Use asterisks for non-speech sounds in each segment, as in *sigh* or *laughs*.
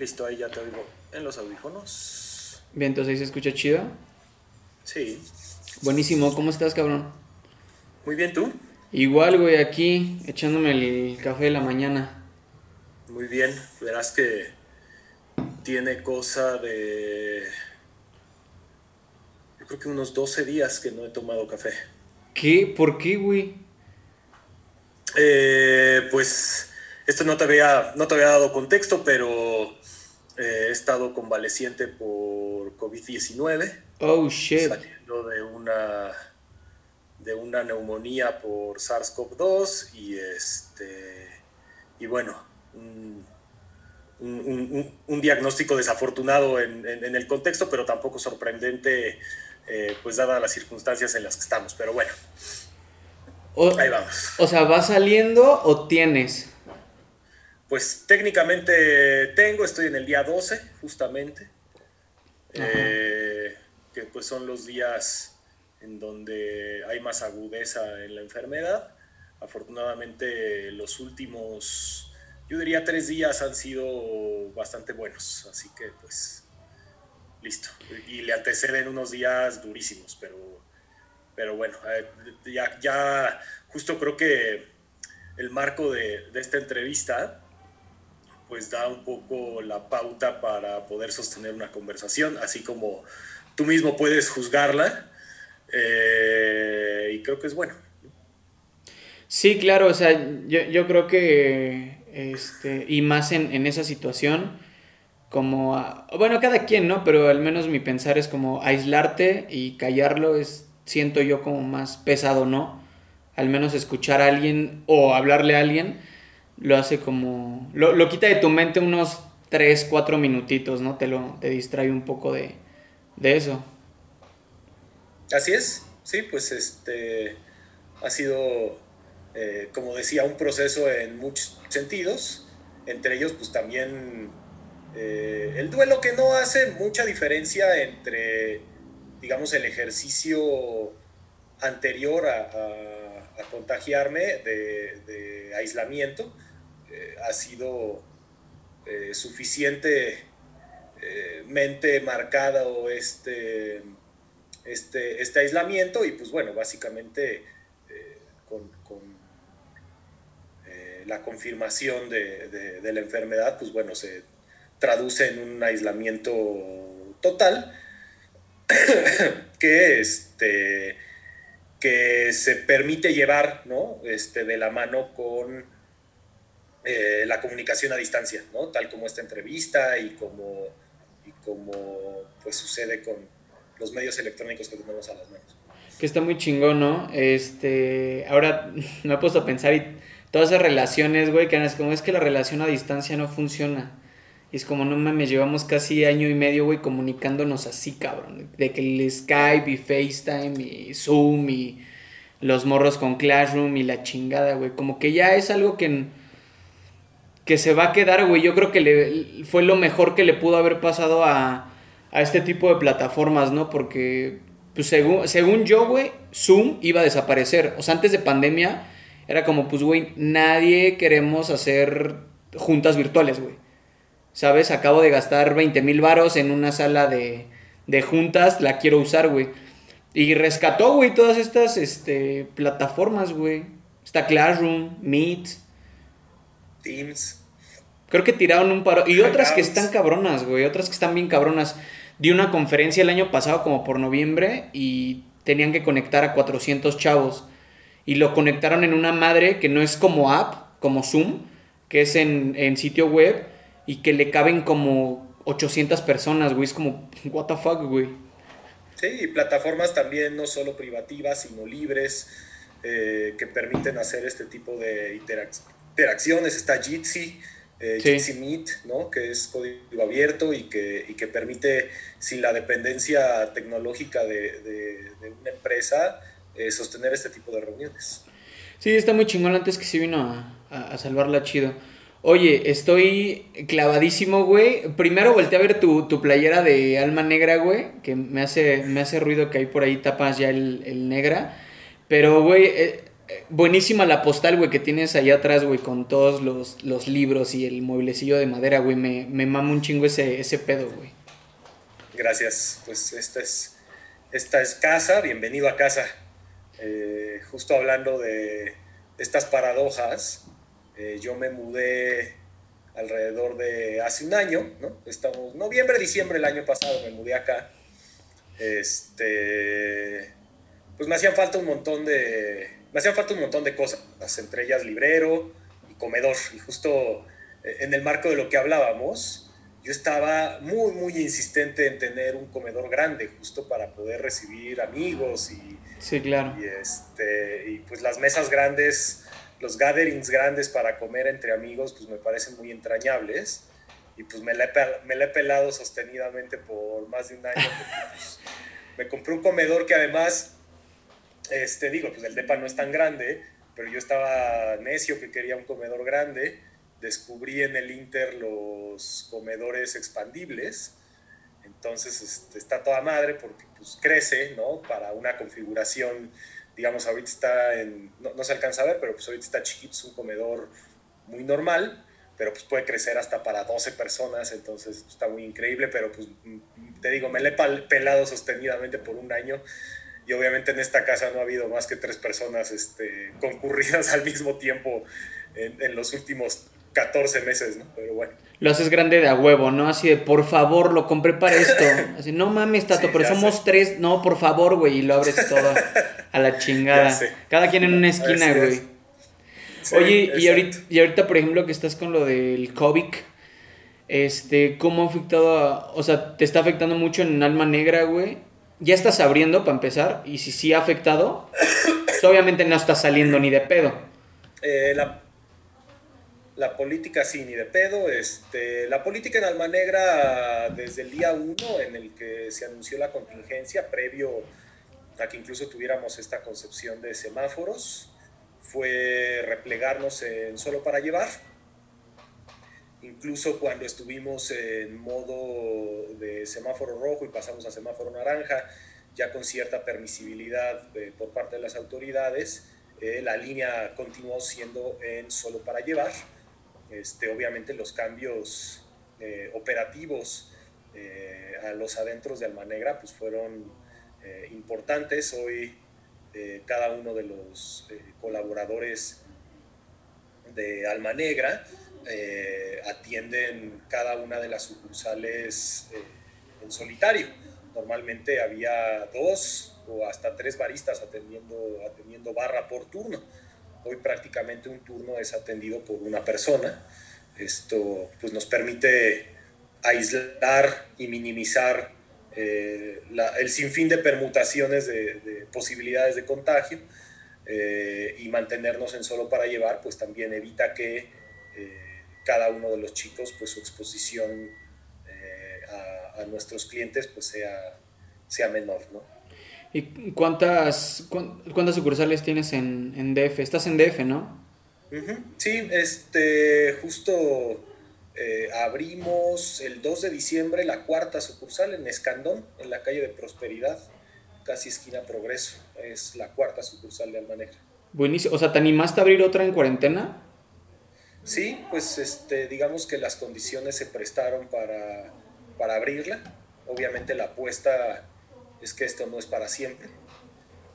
Listo, ahí ya te oigo en los audífonos. Bien, entonces ahí se escucha chido. Sí. Buenísimo, ¿cómo estás, cabrón? Muy bien, ¿tú? Igual, güey, aquí echándome el café de la mañana. Muy bien. Verás que tiene cosa de... Yo creo que unos 12 días que no he tomado café. ¿Qué? ¿Por qué, güey? Eh, pues esto no te había, no te había dado contexto, pero eh, he estado convaleciente por COVID-19. Oh, shit. Saliendo de una, de una neumonía por SARS-CoV-2 y, este, y bueno, un, un, un, diagnóstico desafortunado en, en, el contexto, pero tampoco sorprendente, eh, pues dadas las circunstancias en las que estamos. Pero bueno, o, ahí vamos. O sea, ¿va saliendo o tienes? Pues técnicamente tengo, estoy en el día 12, justamente. Eh, que pues son los días en donde hay más agudeza en la enfermedad. Afortunadamente los últimos, yo diría tres días han sido bastante buenos, así que pues listo. Y le anteceden unos días durísimos, pero, pero bueno, eh, ya, ya justo creo que el marco de, de esta entrevista pues da un poco la pauta para poder sostener una conversación, así como tú mismo puedes juzgarla, eh, y creo que es bueno. Sí, claro, o sea, yo, yo creo que, este, y más en, en esa situación, como, a, bueno, cada quien, ¿no? Pero al menos mi pensar es como aislarte y callarlo es, siento yo como más pesado, ¿no? Al menos escuchar a alguien o hablarle a alguien lo hace como... Lo, lo, quita de tu mente unos 3, 4 minutitos, ¿no? Te, lo, te distrae un poco de, de eso. Así es, sí, pues este ha sido, eh, como decía, un proceso en muchos sentidos, entre ellos pues también eh, el duelo que no hace mucha diferencia entre, digamos, el ejercicio anterior a, a, a contagiarme de, de aislamiento, eh, ha sido eh, suficientemente eh, marcado este, este, este, aislamiento y pues bueno, básicamente eh, con, con la confirmación de, la enfermedad, pues bueno, se traduce en un aislamiento total que, este, que se permite llevar ¿no? este, de la mano con eh, la comunicación a distancia, ¿no? Tal como esta entrevista y como, y como pues sucede con los medios electrónicos que tenemos a las manos. Que está muy chingón, ¿no? Este, ahora *laughs* me he puesto a pensar y todas esas relaciones, güey, que es como es que la relación a distancia no funciona. Y es como, no mames, llevamos casi año y medio, güey, comunicándonos así, cabrón. De que el Skype y FaceTime y Zoom y los morros con Classroom y la chingada, güey. Como que ya es algo que que se va a quedar, güey. Yo creo que fue lo mejor que le pudo haber pasado a, a este tipo de plataformas, ¿no? Porque, pues según, según yo, güey, Zoom iba a desaparecer. O sea, antes de pandemia era como, pues, güey, nadie queremos hacer juntas virtuales, güey. ¿Sabes? Acabo de gastar 20 mil varos en una sala de, de juntas, la quiero usar, güey. Y rescató, güey, todas estas este, plataformas, güey. Está Classroom, Meet. Teams. Creo que tiraron un paro. Y otras que están cabronas, güey. Otras que están bien cabronas. Di una conferencia el año pasado, como por noviembre, y tenían que conectar a 400 chavos. Y lo conectaron en una madre que no es como app, como Zoom, que es en, en sitio web, y que le caben como 800 personas, güey. Es como, what the fuck, güey. Sí, y plataformas también no solo privativas, sino libres, eh, que permiten hacer este tipo de interac interacciones. Está Jitsi eh, sí. Meet, ¿no? que es código abierto y que, y que permite, sin la dependencia tecnológica de, de, de una empresa, eh, sostener este tipo de reuniones. Sí, está muy chingón antes que sí vino a, a, a salvarla chido. Oye, estoy clavadísimo, güey. Primero volteé a ver tu, tu, playera de alma negra, güey. Que me hace, me hace ruido que ahí por ahí tapas ya el, el negra. Pero, güey, eh, buenísima la postal, güey, que tienes allá atrás, güey, con todos los, libros y el mueblecillo de madera, güey. Me, me mama un chingo ese, ese pedo, güey. Gracias. Pues esta es, esta es casa, bienvenido a casa. Eh, justo hablando de estas paradojas, eh, yo me mudé alrededor de hace un año, ¿no? Estamos noviembre, diciembre del año pasado me mudé acá. Este, pues me hacían falta un montón de, me hacían falta un montón de cosas, entre ellas librero y comedor. Y justo eh, en el marco de lo que hablábamos, yo estaba muy, muy insistente en tener un comedor grande, justo para poder recibir amigos y... Sí, claro. Y, este, y pues las mesas grandes los gatherings grandes para comer entre amigos, pues me parecen muy entrañables. Y pues me la he, me he pelado sostenidamente por más de un año. Pues, me compré un comedor que además, este, digo, pues el depa no es tan grande, pero yo estaba necio que quería un comedor grande. Descubrí en el Inter los comedores expandibles. Entonces este, está toda madre porque pues crece, ¿no? Para una configuración digamos, ahorita está en, no, se alcanza a ver, pero pues ahorita está chiquito, es un comedor muy normal, pero pues puede crecer hasta para 12 personas, entonces pues, está muy increíble, pero pues te digo, me le he pelado sostenidamente por un año y obviamente en esta casa no ha habido más que tres personas este, *laughs* concurridas al mismo tiempo en, en los últimos 14 meses, ¿no? Pero bueno. Lo haces grande de a huevo, ¿no? Así de, por favor, lo compré para esto. *laughs* Así, no mames, Tato, pero somos tres. No, por favor, güey. Y lo abres *laughs* todo a la chingada. Cada quien en una esquina, güey. Oye, y ahorita, y ahorita, por ejemplo, que estás con lo del COVID, este, ¿cómo ha afectado a, O sea, ¿te está afectando mucho en Alma Negra, güey? ¿Ya estás abriendo para empezar? Y si sí ha afectado, pues obviamente no está saliendo ni de pedo. Eh, la la política sí, ni de pedo. Este, la política en Alma Negra, desde el día uno en el que se anunció la contingencia, previo a que incluso tuviéramos esta concepción de semáforos, fue replegarnos en solo para llevar. Incluso cuando estuvimos en modo de semáforo rojo y pasamos a semáforo naranja, ya con cierta permisibilidad por parte de las autoridades, eh, la línea continuó siendo en solo para llevar este, obviamente los cambios eh, operativos eh, a los adentros de Almanegra pues fueron eh, importantes. Hoy cada uno de los colaboradores de Almanegra atienden cada una de las sucursales en solitario. Normalmente había dos o hasta tres baristas atendiendo, atendiendo barra por turno Hoy prácticamente un turno es atendido por una persona. Esto pues, nos permite aislar y minimizar eh, el sinfín de permutaciones de, posibilidades de contagio eh, y mantenernos en solo para llevar, pues también evita que eh, cada uno de los chicos, pues su exposición a, a, nuestros clientes pues sea, sea menor, ¿no? ¿Y cuántas, cuántas sucursales tienes en, en DF? Estás en DF, ¿no? Sí, este, justo eh, abrimos el 2 de diciembre la cuarta sucursal en Escandón, en la calle de Prosperidad, casi esquina Progreso. Es la cuarta sucursal de Almanegra. Buenísimo. O sea, ¿te animaste a abrir otra en cuarentena? Sí, pues este, digamos que las condiciones se prestaron para, para abrirla. Obviamente la apuesta es que esto no es para siempre.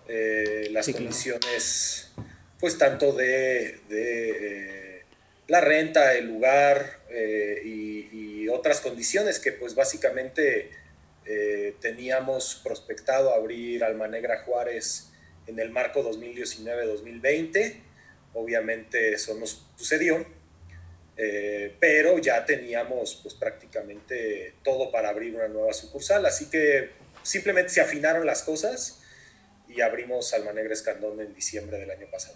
Eh, las condiciones, pues tanto de, eh, la renta, el lugar eh, y, otras condiciones que pues básicamente teníamos prospectado abrir Alma Negra Juárez en el marco 2019-2020. Obviamente eso nos sucedió, pero ya teníamos pues prácticamente todo para abrir una nueva sucursal, así que simplemente se afinaron las cosas y abrimos Almanegra Escandón en diciembre del año pasado.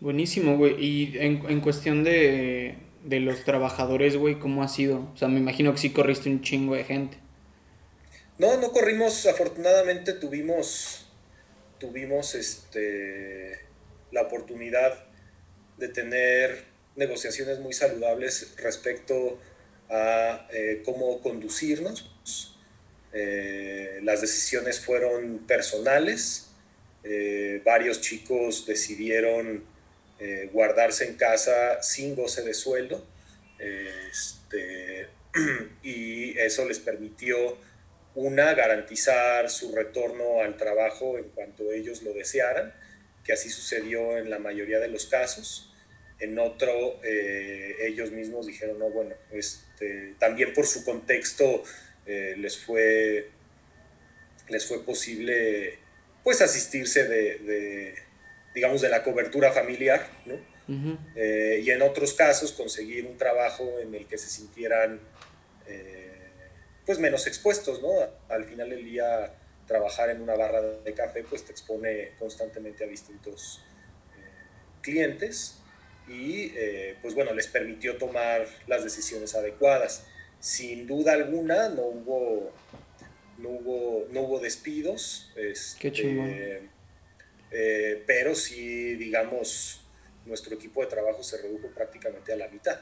Buenísimo, güey. Y en, cuestión de, los trabajadores, güey, ¿cómo ha sido? O sea, me imagino que sí corriste un chingo de gente. No, no corrimos. Afortunadamente tuvimos, tuvimos este, la oportunidad de tener negociaciones muy saludables respecto a eh, cómo conducirnos. Eh, las decisiones fueron personales, eh, varios chicos decidieron guardarse en casa sin goce de sueldo este, *clears throat* y eso les permitió, una, garantizar su retorno al trabajo en cuanto ellos lo desearan, que así sucedió en la mayoría de los casos. En otro, eh, ellos mismos dijeron, no, bueno, este, también por su contexto les, fue, les fue posible pues asistirse de, digamos, de la cobertura familiar, ¿no? Eh, y en otros casos conseguir un trabajo en el que se sintieran eh, pues menos expuestos, ¿no? Al final del día trabajar en una barra de café pues te expone constantemente a distintos eh, clientes y pues bueno, les permitió tomar las decisiones adecuadas. Sin duda alguna no hubo no hubo, no hubo despidos. Este, Qué eh, pero sí, digamos, nuestro equipo de trabajo se redujo prácticamente a la mitad.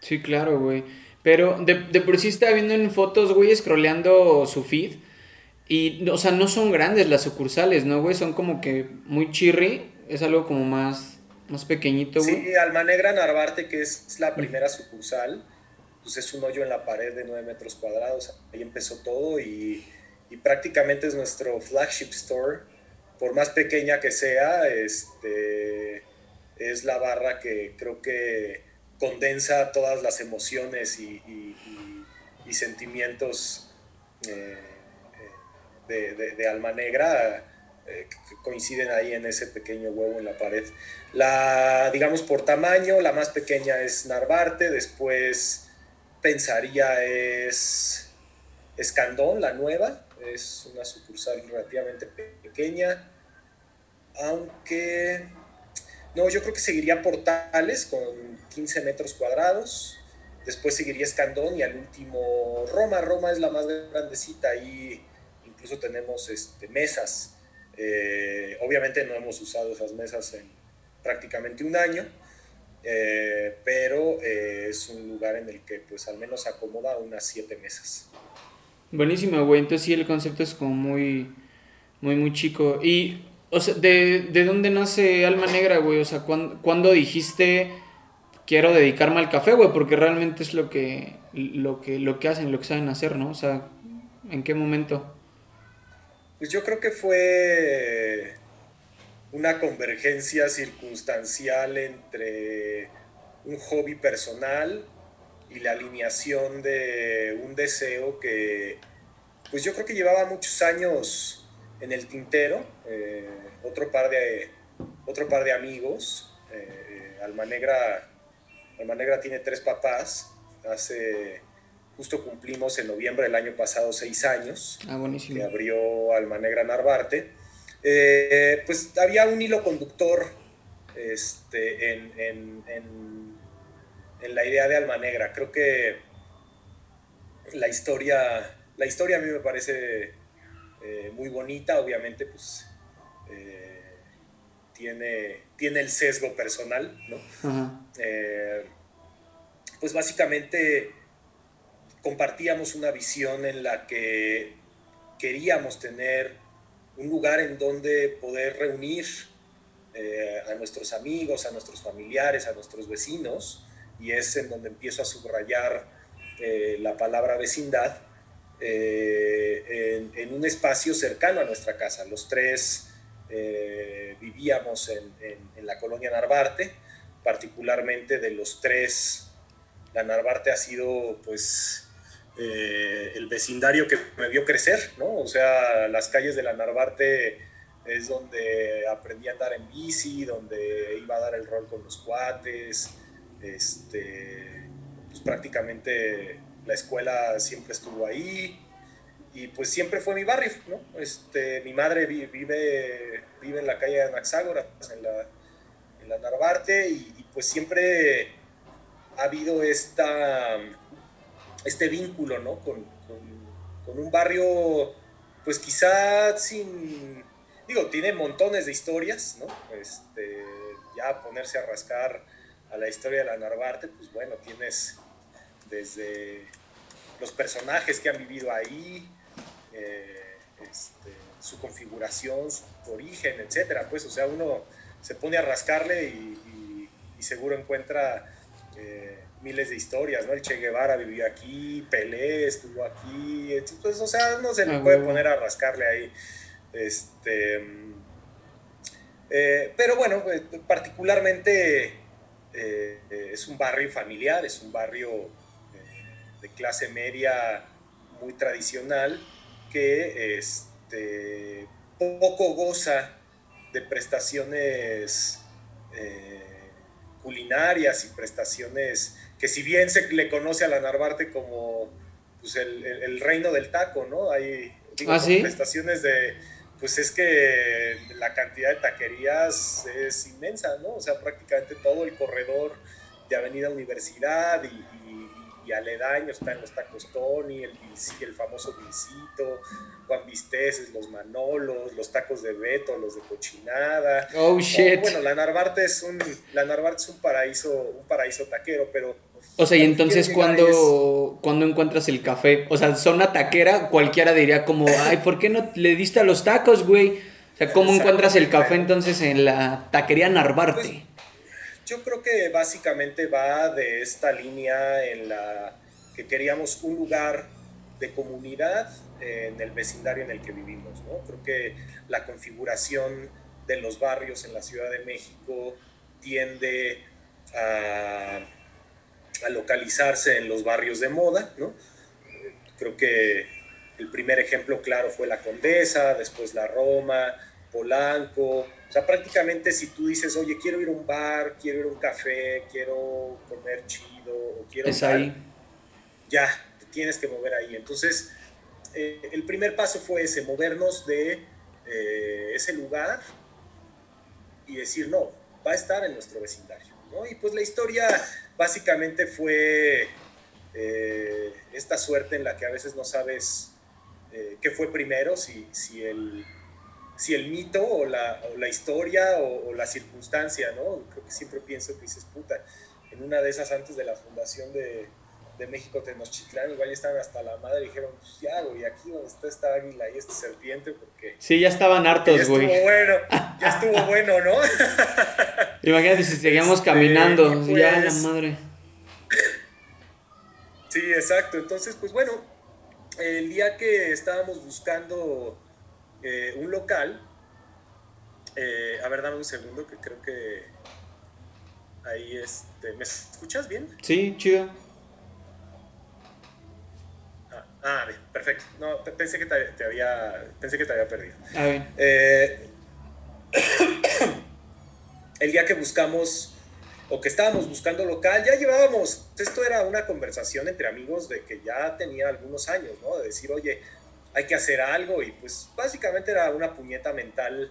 Sí, claro, güey. Pero de, de por sí estaba viendo en fotos, güey, scrolleando su feed. Y, o sea, no son grandes las sucursales, ¿no, güey? Son como que muy chirri. Es algo como más, más pequeñito, güey. Sí, Alma Negra Narvarte, que es la primera sucursal pues es un hoyo en la pared de 9 metros cuadrados. Ahí empezó todo y, y, prácticamente es nuestro flagship store. Por más pequeña que sea, este, es la barra que creo que condensa todas las emociones y, y, y sentimientos eh, de, alma negra eh, coinciden ahí en ese pequeño huevo en la pared. La, digamos, por tamaño, la más pequeña es Narvarte, después pensaría es Escandón, la nueva, es una sucursal relativamente pequeña, aunque no, yo creo que seguiría Portales con 15 metros cuadrados, después seguiría Escandón y al último Roma, Roma es la más grandecita, ahí incluso tenemos este, mesas, eh, obviamente no hemos usado esas mesas en prácticamente un año, eh, pero eh, es un lugar en el que pues al menos acomoda unas siete mesas. Buenísimo, güey. Entonces sí, el concepto es como muy, muy, muy chico. Y, ¿de, de dónde nace Alma Negra, güey? O sea, ¿cuándo, dijiste quiero dedicarme al café, güey? Porque realmente es lo que, lo, que, lo que hacen, lo que saben hacer, ¿no? O sea, ¿en qué momento? Pues yo creo que fue una convergencia circunstancial entre un hobby personal y la alineación de un deseo que pues yo creo que llevaba muchos años en el tintero, eh, otro, par de, otro par de amigos, eh, Alma, Negra, Alma Negra tiene tres papás, hace, justo cumplimos en noviembre del año pasado seis años, ah, buenísimo. que abrió Alma Negra Narvarte, eh, pues había un hilo conductor este, en, en, en, la idea de Alma Negra. Creo que la historia, la historia a mí me parece eh, muy bonita, obviamente pues eh, tiene, tiene el sesgo personal, ¿no? pues básicamente compartíamos una visión en la que queríamos tener un lugar en donde poder reunir eh, a nuestros amigos, a nuestros familiares, a nuestros vecinos, y es en donde empiezo a subrayar eh, la palabra vecindad, eh, en, un espacio cercano a nuestra casa. Los tres vivíamos en, en, la colonia Narvarte, particularmente de los tres, la Narvarte ha sido pues eh, el vecindario que me vio crecer, ¿no? O sea, las calles de la Narvarte es donde aprendí a andar en bici, donde iba a dar el rol con los cuates, este, pues prácticamente la escuela siempre estuvo ahí y pues siempre fue mi barrio, ¿no? Este, mi madre vive, vive en la calle de Anaxágoras, en la, en la Narvarte y, y pues siempre ha habido esta este vínculo, ¿no? Con, un barrio, pues quizá sin, digo, tiene montones de historias, ¿no? Este, ya ponerse a rascar a la historia de la Narvarte, pues bueno, tienes desde los personajes que han vivido ahí, eh, este, su configuración, su origen, etcétera. Pues, o sea, uno se pone a rascarle y, seguro encuentra eh, miles de historias, ¿no? El Che Guevara vivió aquí, Pelé estuvo aquí, pues, o sea, no se le ah, puede poner a rascarle ahí. Este, eh, pero bueno, eh, particularmente es un barrio familiar, es un barrio de clase media muy tradicional que este, poco goza de prestaciones eh, culinarias y prestaciones que si bien se le conoce a la Narvarte como pues, el, reino del taco, ¿no? Hay ¿Ah, prestaciones de, pues es que la cantidad de taquerías es inmensa, ¿no? O sea, prácticamente todo el corredor de Avenida Universidad y, y aledaños, están los tacos Tony, el, el famoso Vincito, Juan Visteces, los Manolos, los tacos de Beto, los de cochinada. Oh shit. bueno, la Narvarte es un la Narvarte es un paraíso, un paraíso taquero, pero o sea, y entonces cuando, cuando encuentras el café, o sea, zona taquera, cualquiera diría como, ay, ¿por qué no le diste a los tacos, güey? O sea, ¿cómo encuentras el café entonces en la taquería Narvarte? Pues, yo creo que básicamente va de esta línea en la que queríamos un lugar de comunidad en el vecindario en el que vivimos. ¿no? Creo que la configuración de los barrios en la Ciudad de México tiende a, a localizarse en los barrios de moda. ¿no? Creo que el primer ejemplo claro fue la Condesa, después la Roma, Polanco, o sea, prácticamente si tú dices, oye, quiero ir a un bar, quiero ir a un café, quiero comer chido, o quiero... Es ahí. Ya, te tienes que mover ahí. Entonces, eh, el primer paso fue ese, movernos de eh, ese lugar y decir, no, va a estar en nuestro vecindario. ¿no? Y pues la historia básicamente fue eh, esta suerte en la que a veces no sabes qué fue primero, si, si el si el mito o la, o la historia o, la circunstancia, ¿no? Creo que siempre pienso que dices, puta, en una de esas antes de la fundación de, de México Tenochtitlán, igual ya estaban hasta la madre y dijeron, pues ya, güey, aquí donde está esta águila y esta serpiente, porque... Sí, ya estaban hartos, güey. Ya estuvo bueno, ya estuvo *laughs* bueno, ¿no? Imagínate si seguíamos este, caminando, ya la pues madre. Sí, exacto. Entonces, pues bueno, el día que estábamos buscando eh, un local. Eh, a ver, dame un segundo que creo que ahí este. ¿Me escuchas bien? Sí, chido. Ah, ah bien, perfecto. No, pensé que te, había. Pensé que te había perdido. Ah, bien. Eh, el día que buscamos o que estábamos buscando local, ya llevábamos, esto era una conversación entre amigos de que ya tenía algunos años, ¿no? De decir, oye, hay que hacer algo y pues básicamente era una puñeta mental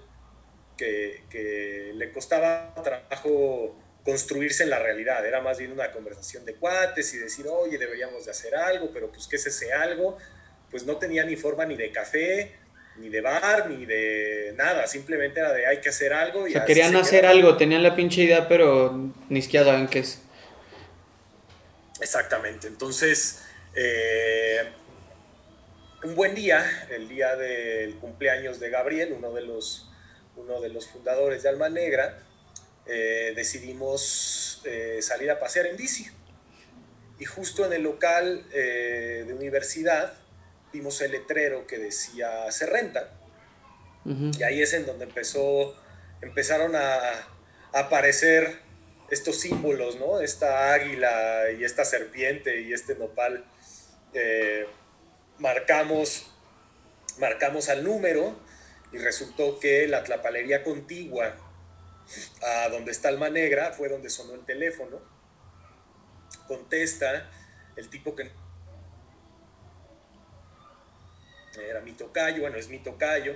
que, que, le costaba trabajo construirse en la realidad, era más bien una conversación de cuates y decir, oye, deberíamos de hacer algo, pero pues ¿qué es ese algo? Pues no tenía ni forma ni de café, ni de bar, ni de nada, simplemente era de hay que hacer algo. Y o sea, querían hacer algo, tenían la pinche idea, pero ni siquiera saben qué es. Exactamente, entonces... Eh, un buen día, el día del cumpleaños de Gabriel, uno de los, uno de los fundadores de Alma Negra, eh, decidimos eh, salir a pasear en bici. Y justo en el local eh, de universidad vimos el letrero que decía se renta. Y ahí es en donde empezó, empezaron a, a, aparecer estos símbolos, ¿no? Esta águila y esta serpiente y este nopal marcamos, marcamos al número y resultó que la tlapalería contigua a donde está Alma Negra fue donde sonó el teléfono. Contesta el tipo que era mi tocayo, bueno, es mi tocayo.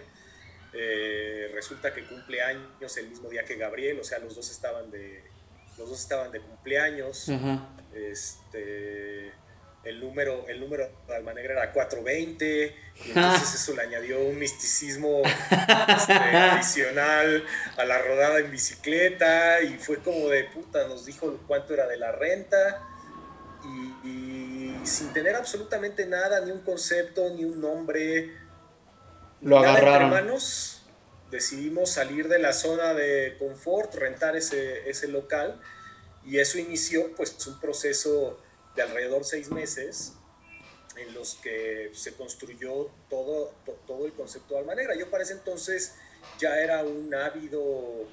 Eh, resulta que cumple años el mismo día que Gabriel, o sea, los dos estaban de, los dos estaban de cumpleaños. Este el número, el número de Alma Negra era 420, y entonces eso le añadió un misticismo este, *laughs* adicional a la rodada en bicicleta, y fue como de puta, nos dijo cuánto era de la renta, y, sin tener absolutamente nada, ni un concepto, ni un nombre, lo agarraron. Manos, decidimos salir de la zona de confort, rentar ese, ese local y eso inició pues un proceso de alrededor seis meses en los que se construyó todo, todo el concepto de Alma Negra. Yo para ese entonces ya era un ávido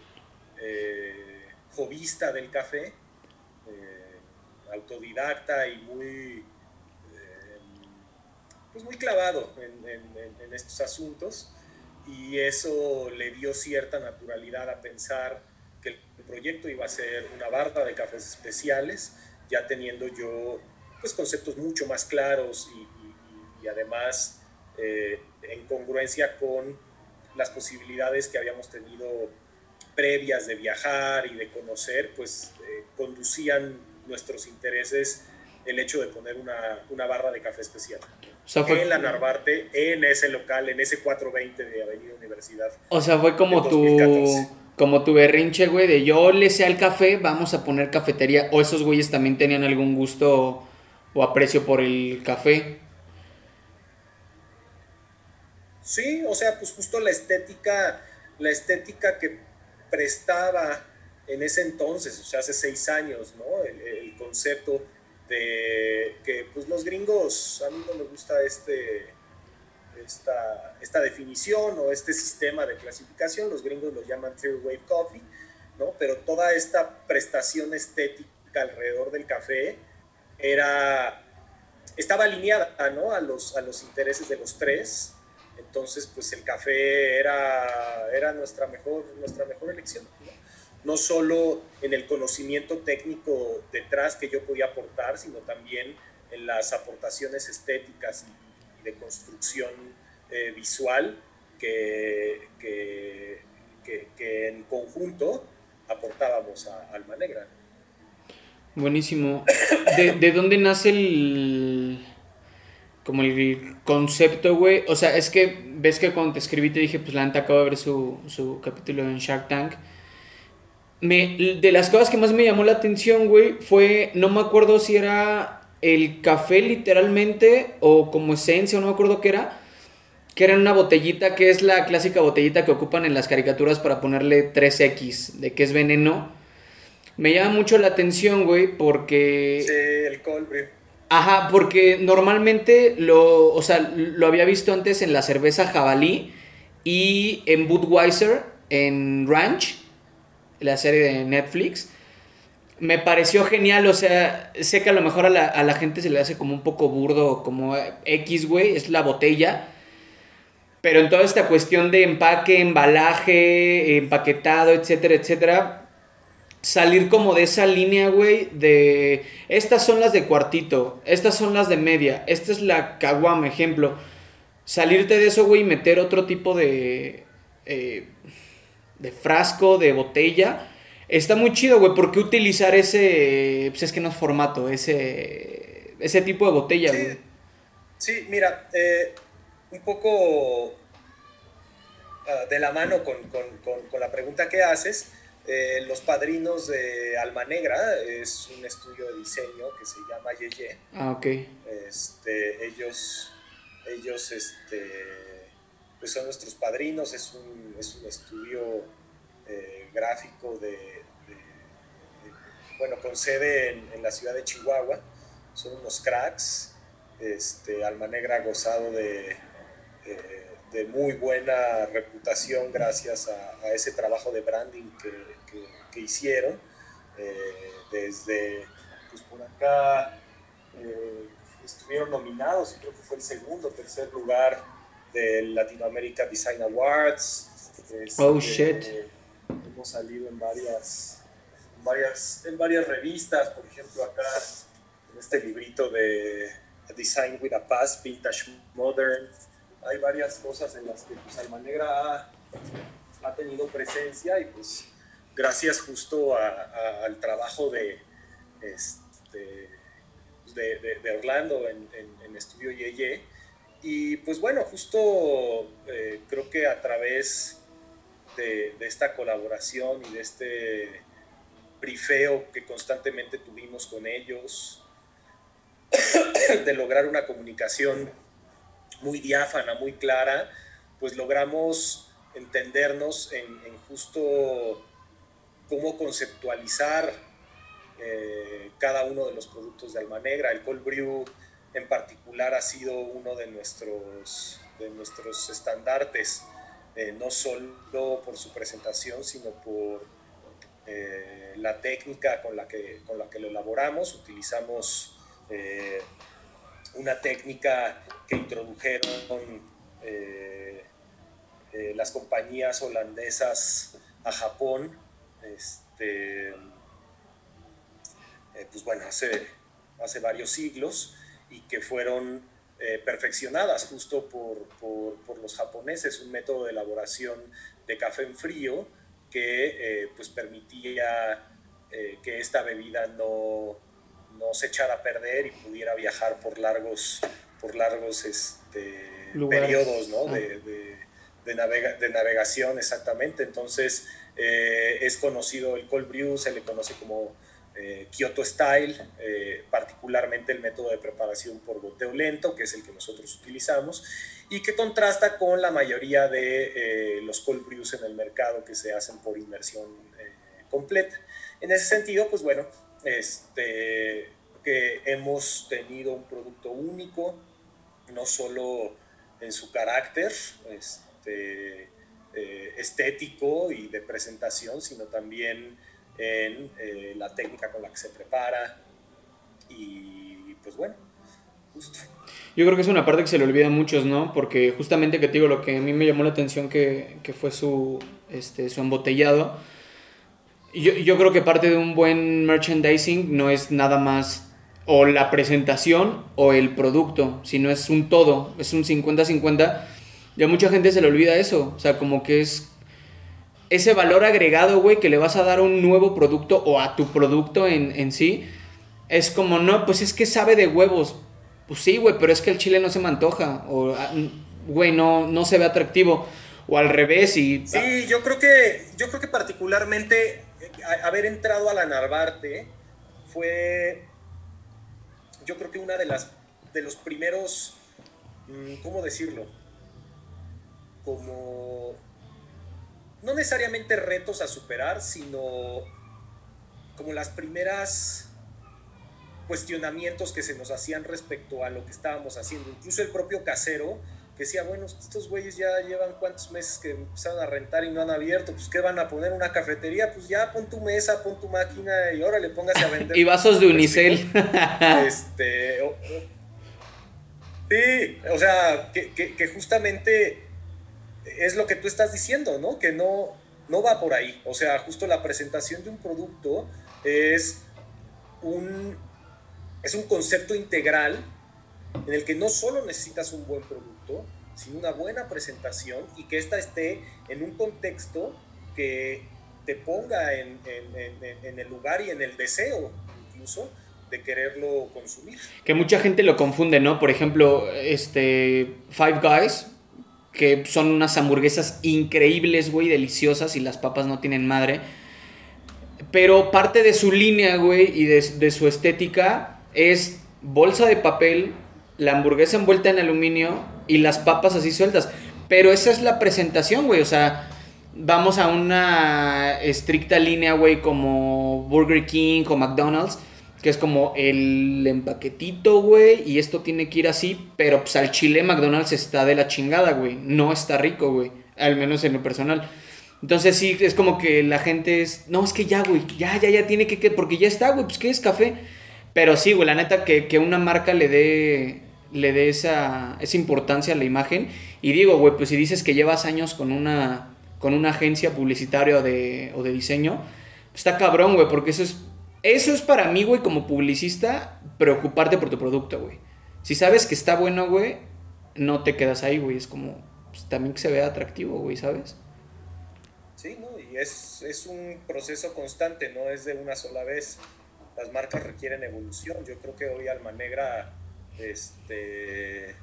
eh, jovista del café, eh, autodidacta y muy, eh, pues muy clavado en, en, estos asuntos y eso le dio cierta naturalidad a pensar que el proyecto iba a ser una barra de cafés especiales, ya teniendo yo pues, conceptos mucho más claros y, además eh, en congruencia con las posibilidades que habíamos tenido previas de viajar y de conocer, pues eh, conducían nuestros intereses el hecho de poner una, una barra de café especial. en la Narvarte, en ese local, en ese 420 de Avenida Universidad. O sea, fue como tu, como tu berrinche, güey, de yo le sé al café, vamos a poner cafetería. O esos güeyes también tenían algún gusto o aprecio por el café. Sí, o sea, pues justo la estética, la estética que prestaba en ese entonces, o sea, hace seis años, ¿no? El, concepto de que, pues los gringos, a mí no me gusta este, esta, esta definición o este sistema de clasificación, los gringos lo llaman Third Wave Coffee, ¿no? Pero toda esta prestación estética alrededor del café, era, estaba alineada ¿no? a, los, a los intereses de los tres. Entonces, pues el café era, era nuestra, mejor, nuestra mejor elección. ¿no? solo en el conocimiento técnico detrás que yo podía aportar, sino también en las aportaciones estéticas de construcción eh, visual que, que, que, en conjunto aportábamos a Alma Negra. Buenísimo. ¿De, ¿De, dónde nace el. como el concepto, güey? O sea, es que ves que cuando te escribí te dije, pues la neta acabo de ver su, su capítulo en Shark Tank. Me, de las cosas que más me llamó la atención, güey, fue. No me acuerdo si era el café literalmente o como esencia, o no me acuerdo qué era. Que era una botellita que es la clásica botellita que ocupan en las caricaturas para ponerle 3X, de que es veneno me llama mucho la atención, güey, porque... Sí, el cold Ajá, porque normalmente lo, o sea, lo había visto antes en la cerveza jabalí y en Budweiser, en Ranch, la serie de Netflix. Me pareció genial, o sea, sé que a lo mejor a la, a la gente se le hace como un poco burdo, como X, güey, es la botella. Pero en toda esta cuestión de empaque, embalaje, empaquetado, etcétera, etcétera, salir como de esa línea, güey, de estas son las de cuartito, estas son las de media, esta es la caguama, ejemplo. Salirte de eso, güey, y meter otro tipo de, eh, de frasco, de botella. Está muy chido, güey, ¿por qué utilizar ese, pues es que no es formato, ese, ese tipo de botella, güey? Sí. mira, eh, un poco ah, de la mano con, con la pregunta que haces, eh, los Padrinos de Alma Negra es un estudio de diseño que se llama Yeye. Ah, ok. Este, ellos, ellos este, pues son nuestros padrinos, es un, es un estudio eh, gráfico de, bueno, con sede en, la ciudad de Chihuahua. Son unos cracks. Este, Alma Negra ha gozado de, de muy buena reputación gracias a, a ese trabajo de branding que, que, hicieron. Eh, desde, pues por acá, eh, estuvieron nominados, creo que fue el segundo o tercer lugar del Latinoamérica Design Awards. Este, oh, shit. hemos salido en varias, en varias, en varias revistas, por ejemplo, acá en este librito de Design with a Past, Vintage Modern. Hay varias cosas en las que pues, Alma Negra ha, ha tenido presencia y pues gracias justo al trabajo de, este, de, Orlando en, en, Estudio Yeye. Y pues bueno, justo eh, creo que a través de, esta colaboración y de este brifeo que constantemente tuvimos con ellos, *coughs* de lograr una comunicación muy diáfana, muy clara, pues logramos entendernos en, justo cómo conceptualizar eh, cada uno de los productos de Alma Negra. El cold brew en particular ha sido uno de nuestros, de nuestros estandartes, eh, no solo por su presentación, sino por eh, la técnica con la, que, con la que lo elaboramos. Utilizamos una técnica que introdujeron eh, las compañías holandesas a Japón, este, eh, pues bueno, hace, hace varios siglos y que fueron eh, perfeccionadas justo por, por, los japoneses, un método de elaboración de café en frío que pues permitía que esta bebida no, no, se echara a perder y pudiera viajar por largos, por largos este, periodos ¿no? Ah. de de, de navegación exactamente. Entonces eh, es conocido el cold brew, se le conoce como eh, Kyoto Style, eh, particularmente el método de preparación por goteo lento, que es el que nosotros utilizamos, y que contrasta con la mayoría de los cold brews en el mercado que se hacen por inmersión completa. En ese sentido, pues bueno, este, que hemos tenido un producto único, no solo en su carácter, este, eh, estético y de presentación, sino también en eh, la técnica con la que se prepara. Y pues bueno, justo. Yo creo que es una parte que se le olvida a muchos, ¿no? Porque justamente que te digo, lo que a mí me llamó la atención que, que fue su, este, su embotellado. Yo, yo creo que parte de un buen merchandising no es nada más o la presentación o el producto, sino es un todo, es un 50-50 y a mucha gente se le olvida eso. O sea, como que es ese valor agregado, güey, que le vas a dar a un nuevo producto o a tu producto en, en sí. Es como, no, pues es que sabe de huevos. Pues sí, güey, pero es que el chile no se me antoja. O, ah, güey, no, no se ve atractivo. O al revés y... Sí, yo creo que, yo creo que particularmente eh, haber entrado a la Narvarte fue, yo creo que una de las, de los primeros, mm, ¿cómo decirlo? como no necesariamente retos a superar, sino como las primeras cuestionamientos que se nos hacían respecto a lo que estábamos haciendo. Incluso el propio casero que decía, bueno, estos güeyes ya llevan cuántos meses que empezaron a rentar y no han abierto, pues ¿qué van a poner? ¿Una cafetería? Pues ya pon tu mesa, pon tu máquina y órale, póngase a vender. *laughs* y vasos de unicel. este, sí, o sea, que, que justamente es lo que tú estás diciendo, ¿no? Que no, no va por ahí. O sea, justo la presentación de un producto es un, es un concepto integral en el que no solo necesitas un buen producto, sino una buena presentación y que ésta esté en un contexto que te ponga en, en, el lugar y en el deseo incluso de quererlo consumir. Que mucha gente lo confunde, ¿no? Por ejemplo, este Five Guys que son unas hamburguesas increíbles, güey, deliciosas y las papas no tienen madre. Pero parte de su línea, güey, y de, su estética es bolsa de papel, la hamburguesa envuelta en aluminio y las papas así sueltas. Pero esa es la presentación, güey. O sea, vamos a una estricta línea, güey, como Burger King o McDonald's que es como el empaquetito, güey, y esto tiene que ir así, pero pues al chile McDonald's está de la chingada, güey, no está rico, güey, al menos en lo personal. Entonces sí, es como que la gente es, no, es que ya, güey, ya, ya, ya tiene que, porque ya está, güey, pues ¿qué es café? Pero sí, güey, la neta que, que una marca le dé, le dé esa, esa importancia a la imagen. Y digo, güey, pues si dices que llevas años con una, con una agencia publicitaria o de, o de diseño, pues está cabrón, güey, porque eso es eso es para mí, güey, como publicista, preocuparte por tu producto, güey. Si sabes que está bueno, güey, no te quedas ahí, güey. Es como, pues, también que se vea atractivo, güey, ¿sabes? Sí, ¿no? Y es, es un proceso constante, no es de una sola vez. Las marcas requieren evolución. Yo creo que hoy Alma Negra este,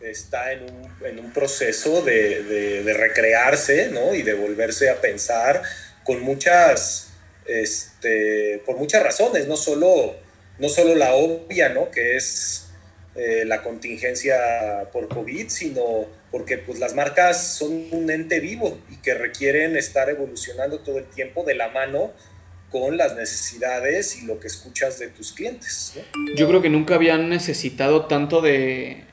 está en un, en un proceso de, de, de recrearse, ¿no? Y de volverse a pensar con muchas este, por muchas razones, no solo, no solo la obvia, ¿no? Que es eh, la contingencia por COVID, sino porque pues, las marcas son un ente vivo y que requieren estar evolucionando todo el tiempo de la mano con las necesidades y lo que escuchas de tus clientes. Yo creo que nunca habían necesitado tanto de,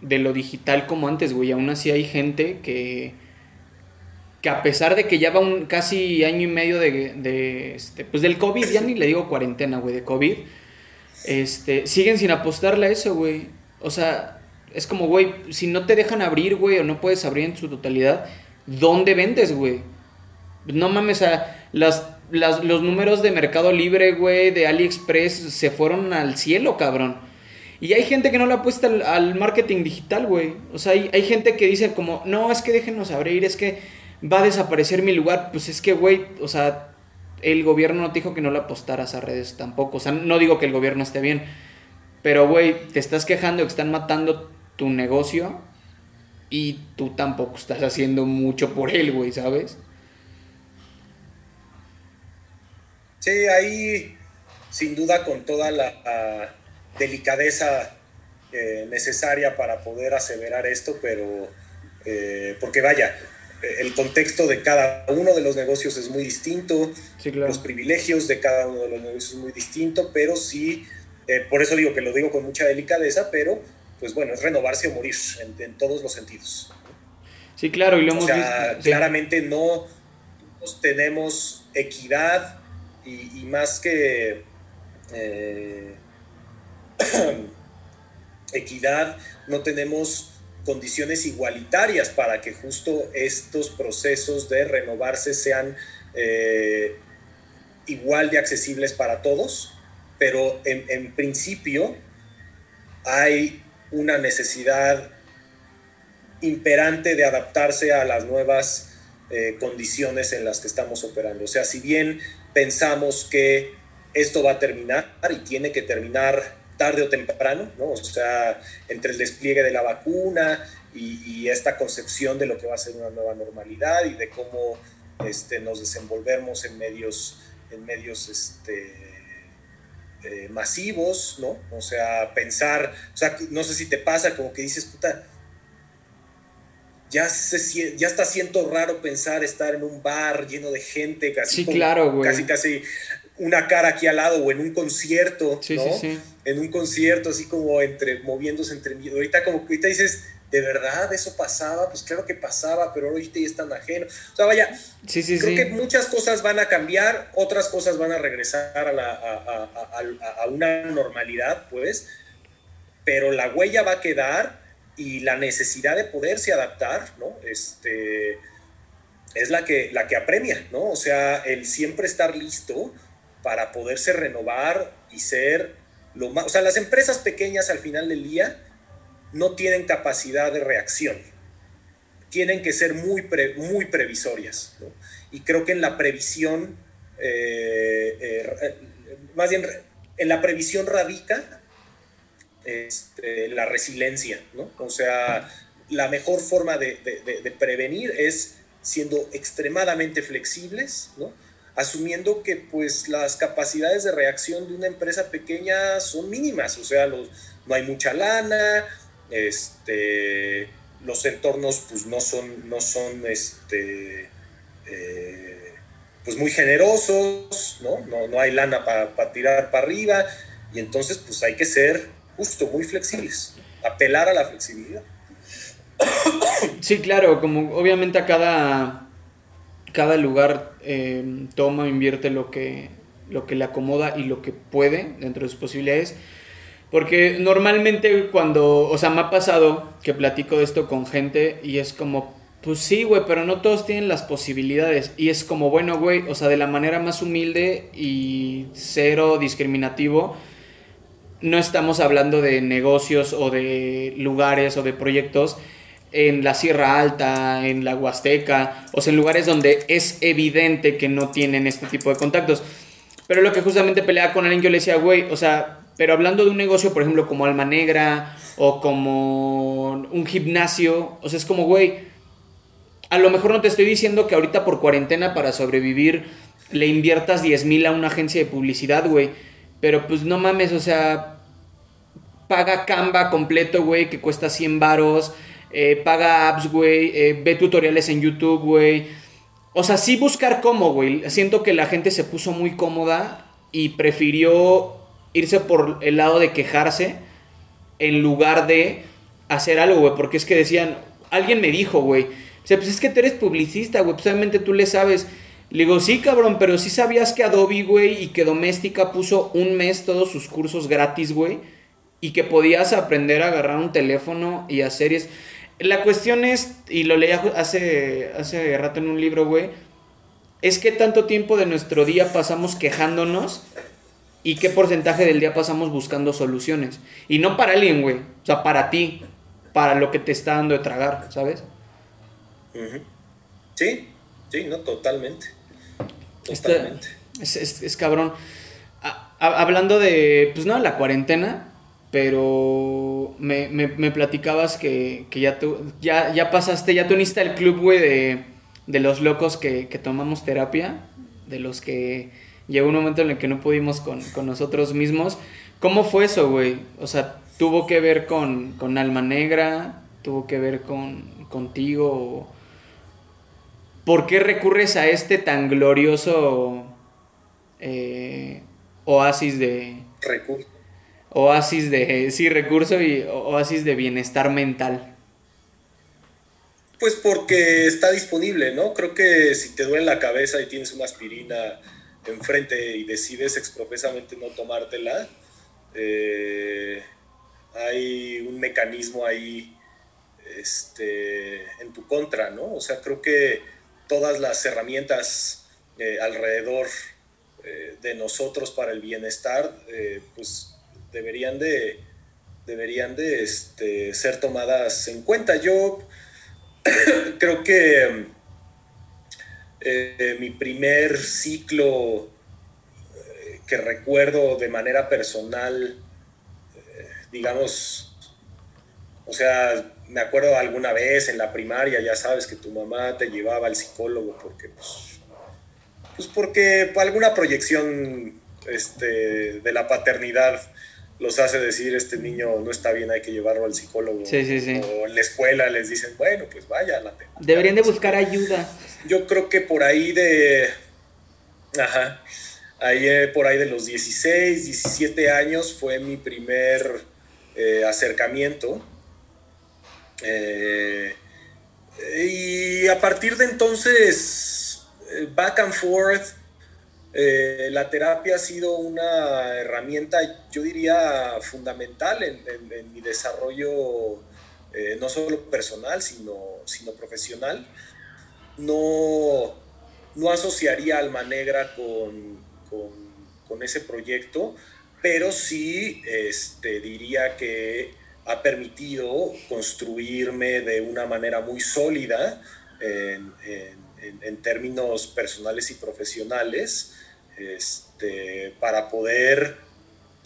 de lo digital como antes, güey. Aún así hay gente que, que a pesar de que ya va un casi año y medio de, de este, pues del COVID, ya ni le digo cuarentena, güey, de COVID, este, siguen sin apostarle a eso, güey. O sea, es como, güey, si no te dejan abrir, güey, o no puedes abrir en su totalidad, ¿dónde vendes, güey? No mames, a las, los números de Mercado Libre, güey, de AliExpress se fueron al cielo, cabrón. Y hay gente que no le apuesta al, marketing digital, güey. O sea, hay, hay, gente que dice como, no, es que déjenos abrir, es que va a desaparecer mi lugar. Pues es que, güey, o sea, el gobierno no te dijo que no le apostaras a redes tampoco. O sea, no digo que el gobierno esté bien. Pero, güey, te estás quejando que están matando tu negocio y tú tampoco estás haciendo mucho por él, güey, ¿sabes? Sí, ahí sin duda con toda la delicadeza eh, necesaria para poder aseverar esto, pero eh, porque vaya, el contexto de cada uno de los negocios es muy distinto, los privilegios de cada uno de los negocios es muy distinto, pero sí, eh, por eso digo que lo digo con mucha delicadeza, pero pues bueno, es renovarse o morir en, todos los sentidos. Sí, claro, y lo hemos visto. Claramente no tenemos equidad y, más que eh, *clears throat* equidad, no tenemos condiciones igualitarias para que justo estos procesos de renovarse sean eh, igual de accesibles para todos, pero en principio hay una necesidad imperante de adaptarse a las nuevas eh, condiciones en las que estamos operando. O sea, si bien pensamos que esto va a terminar y tiene que terminar tarde o temprano, ¿no? O sea, entre el despliegue de la vacuna y, esta concepción de lo que va a ser una nueva normalidad y de cómo este, nos desenvolvemos en medios, en medios este, eh, masivos, ¿no? O sea, pensar, o sea, no sé si te pasa como que dices, puta, ya, se, ya está siendo raro pensar estar en un bar lleno de gente, casi, claro, casi, casi una cara aquí al lado o en un concierto, ¿no? En un concierto así como entre, moviéndose entre, ahorita como que ahorita dices, ¿de verdad eso pasaba? Pues claro que pasaba, pero ahorita ya es tan ajeno. O sea, vaya, creo que muchas cosas van a cambiar, otras cosas van a regresar a, la, a, una normalidad, pues, pero la huella va a quedar y la necesidad de poderse adaptar, ¿no? Este, es la que, la que apremia, ¿no? O sea, el siempre estar listo para poderse renovar y ser lo más... O sea, las empresas pequeñas al final del día no tienen capacidad de reacción. Tienen que ser muy, muy previsorias. Y creo que en la previsión, eh, eh, más bien en la previsión radica este, la resiliencia. ¿no? O sea, la mejor forma de, prevenir es siendo extremadamente flexibles, ¿no? Asumiendo que pues las capacidades de reacción de una empresa pequeña son mínimas, o sea, los, no hay mucha lana, este, los entornos pues no son, no son este, eh, pues muy generosos, ¿no? No, hay lana para tirar para arriba y entonces pues hay que ser justo muy flexibles, apelar a la flexibilidad. Sí, claro, como obviamente a cada, cada lugar eh, toma, invierte lo que, lo que le acomoda y lo que puede dentro de sus posibilidades. Porque normalmente cuando, o sea, me ha pasado que platico de esto con gente y es como, pues sí, güey, pero no todos tienen las posibilidades. Y es como, bueno, güey, o sea, de la manera más humilde y cero discriminativo, no estamos hablando de negocios o de lugares o de proyectos en la Sierra Alta, en la Huasteca, o sea, en lugares donde es evidente que no tienen este tipo de contactos. Pero lo que justamente peleaba con alguien, yo le decía, güey, o sea, pero hablando de un negocio, por ejemplo, como Alma Negra o como un gimnasio, o sea, es como, güey, a lo mejor no te estoy diciendo que ahorita por cuarentena para sobrevivir le inviertas 10 mil a una agencia de publicidad, güey. Pero pues no mames, o sea, paga Canva completo, güey, que cuesta 100 varos, eh, paga apps, güey, eh, ve tutoriales en YouTube, güey. O sea, sí buscar cómo, güey. Siento que la gente se puso muy cómoda y prefirió irse por el lado de quejarse en lugar de hacer algo, güey. Porque es que decían, alguien me dijo, güey, o sea, pues es que tú eres publicista, güey, pues obviamente tú le sabes. Le digo, sí, cabrón, pero sí sabías que Adobe, güey, y que Doméstica puso un mes todos sus cursos gratis, güey, y que podías aprender a agarrar un teléfono y hacer... Es... La cuestión es, y lo leía hace, hace rato en un libro, güey, es que tanto tiempo de nuestro día pasamos quejándonos y qué porcentaje del día pasamos buscando soluciones. Y no para alguien, güey, o sea, para ti, para lo que te está dando de tragar, ¿sabes? Sí, sí, no, totalmente. Totalmente. es, cabrón. hablando de, pues no, la cuarentena, pero me, platicabas que, ya, tú, ya, ya pasaste, ya tú uniste el club, güey, de, los locos que, tomamos terapia, de los que llegó un momento en el que no pudimos con, nosotros mismos. ¿Cómo fue eso, güey? O sea, tuvo que ver con, Alma Negra, tuvo que ver con, contigo. ¿Por qué recurres a este tan glorioso eh, oasis de... Recurso oasis de, sí, recurso y oasis de bienestar mental? Pues porque está disponible, ¿no? Creo que si te duele la cabeza y tienes una aspirina enfrente y decides exprofesamente no tomártela, eh, hay un mecanismo ahí este, en tu contra, ¿no? O sea, creo que todas las herramientas eh, alrededor eh, de nosotros para el bienestar, pues deberían de, deberían de este, ser tomadas en cuenta. Yo *coughs* creo que eh, mi primer ciclo eh, que recuerdo de manera personal, eh, digamos, o sea, me acuerdo alguna vez en la primaria, ya sabes que tu mamá te llevaba al psicólogo porque, pues, pues porque alguna proyección este, de la paternidad los hace decir, este niño no está bien, hay que llevarlo al psicólogo. Sí, sí, sí. O en la escuela les dicen, bueno, pues vaya. La Deberían de buscar ayuda. Yo creo que por ahí de... Ajá. Ahí eh, por ahí de los 16, 17 años fue mi primer eh, acercamiento. Eh, y a partir de entonces, back and forth, eh, la terapia ha sido una herramienta, yo diría, fundamental en, mi desarrollo, eh, no solo personal, sino, sino profesional. No, no asociaría Alma Negra con, con, ese proyecto, pero sí este, diría que ha permitido construirme de una manera muy sólida en, en términos personales y profesionales este, para poder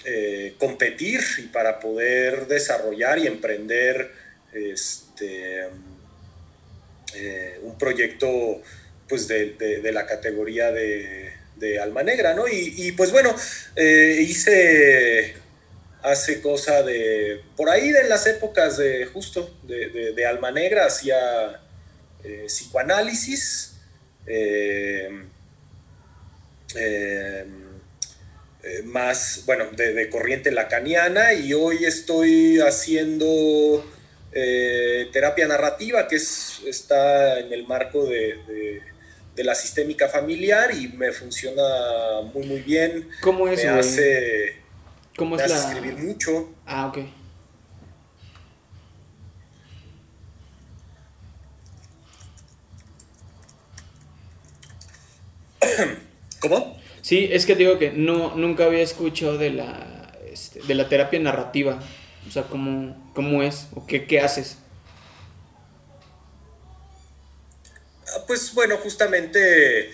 eh, competir y para poder desarrollar y emprender este, eh, un proyecto pues de, la categoría de, Alma Negra, ¿no? Y, pues bueno, eh, hice hace cosa de, por ahí en las épocas de justo de, Alma Negra, hacía psicoanálisis, eh, más, bueno, de, corriente lacaniana y hoy estoy haciendo eh, terapia narrativa que es, está en el marco de, la sistémica familiar y me funciona muy muy bien. ¿Cómo es? Me hace, ¿Cómo es escribir mucho. Ah, ok. *clears throat* ¿Cómo? Sí, es que digo que no, nunca había escuchado de la, este, de la terapia narrativa. O sea, ¿cómo, cómo es? ¿O qué, qué haces? Ah, pues bueno, justamente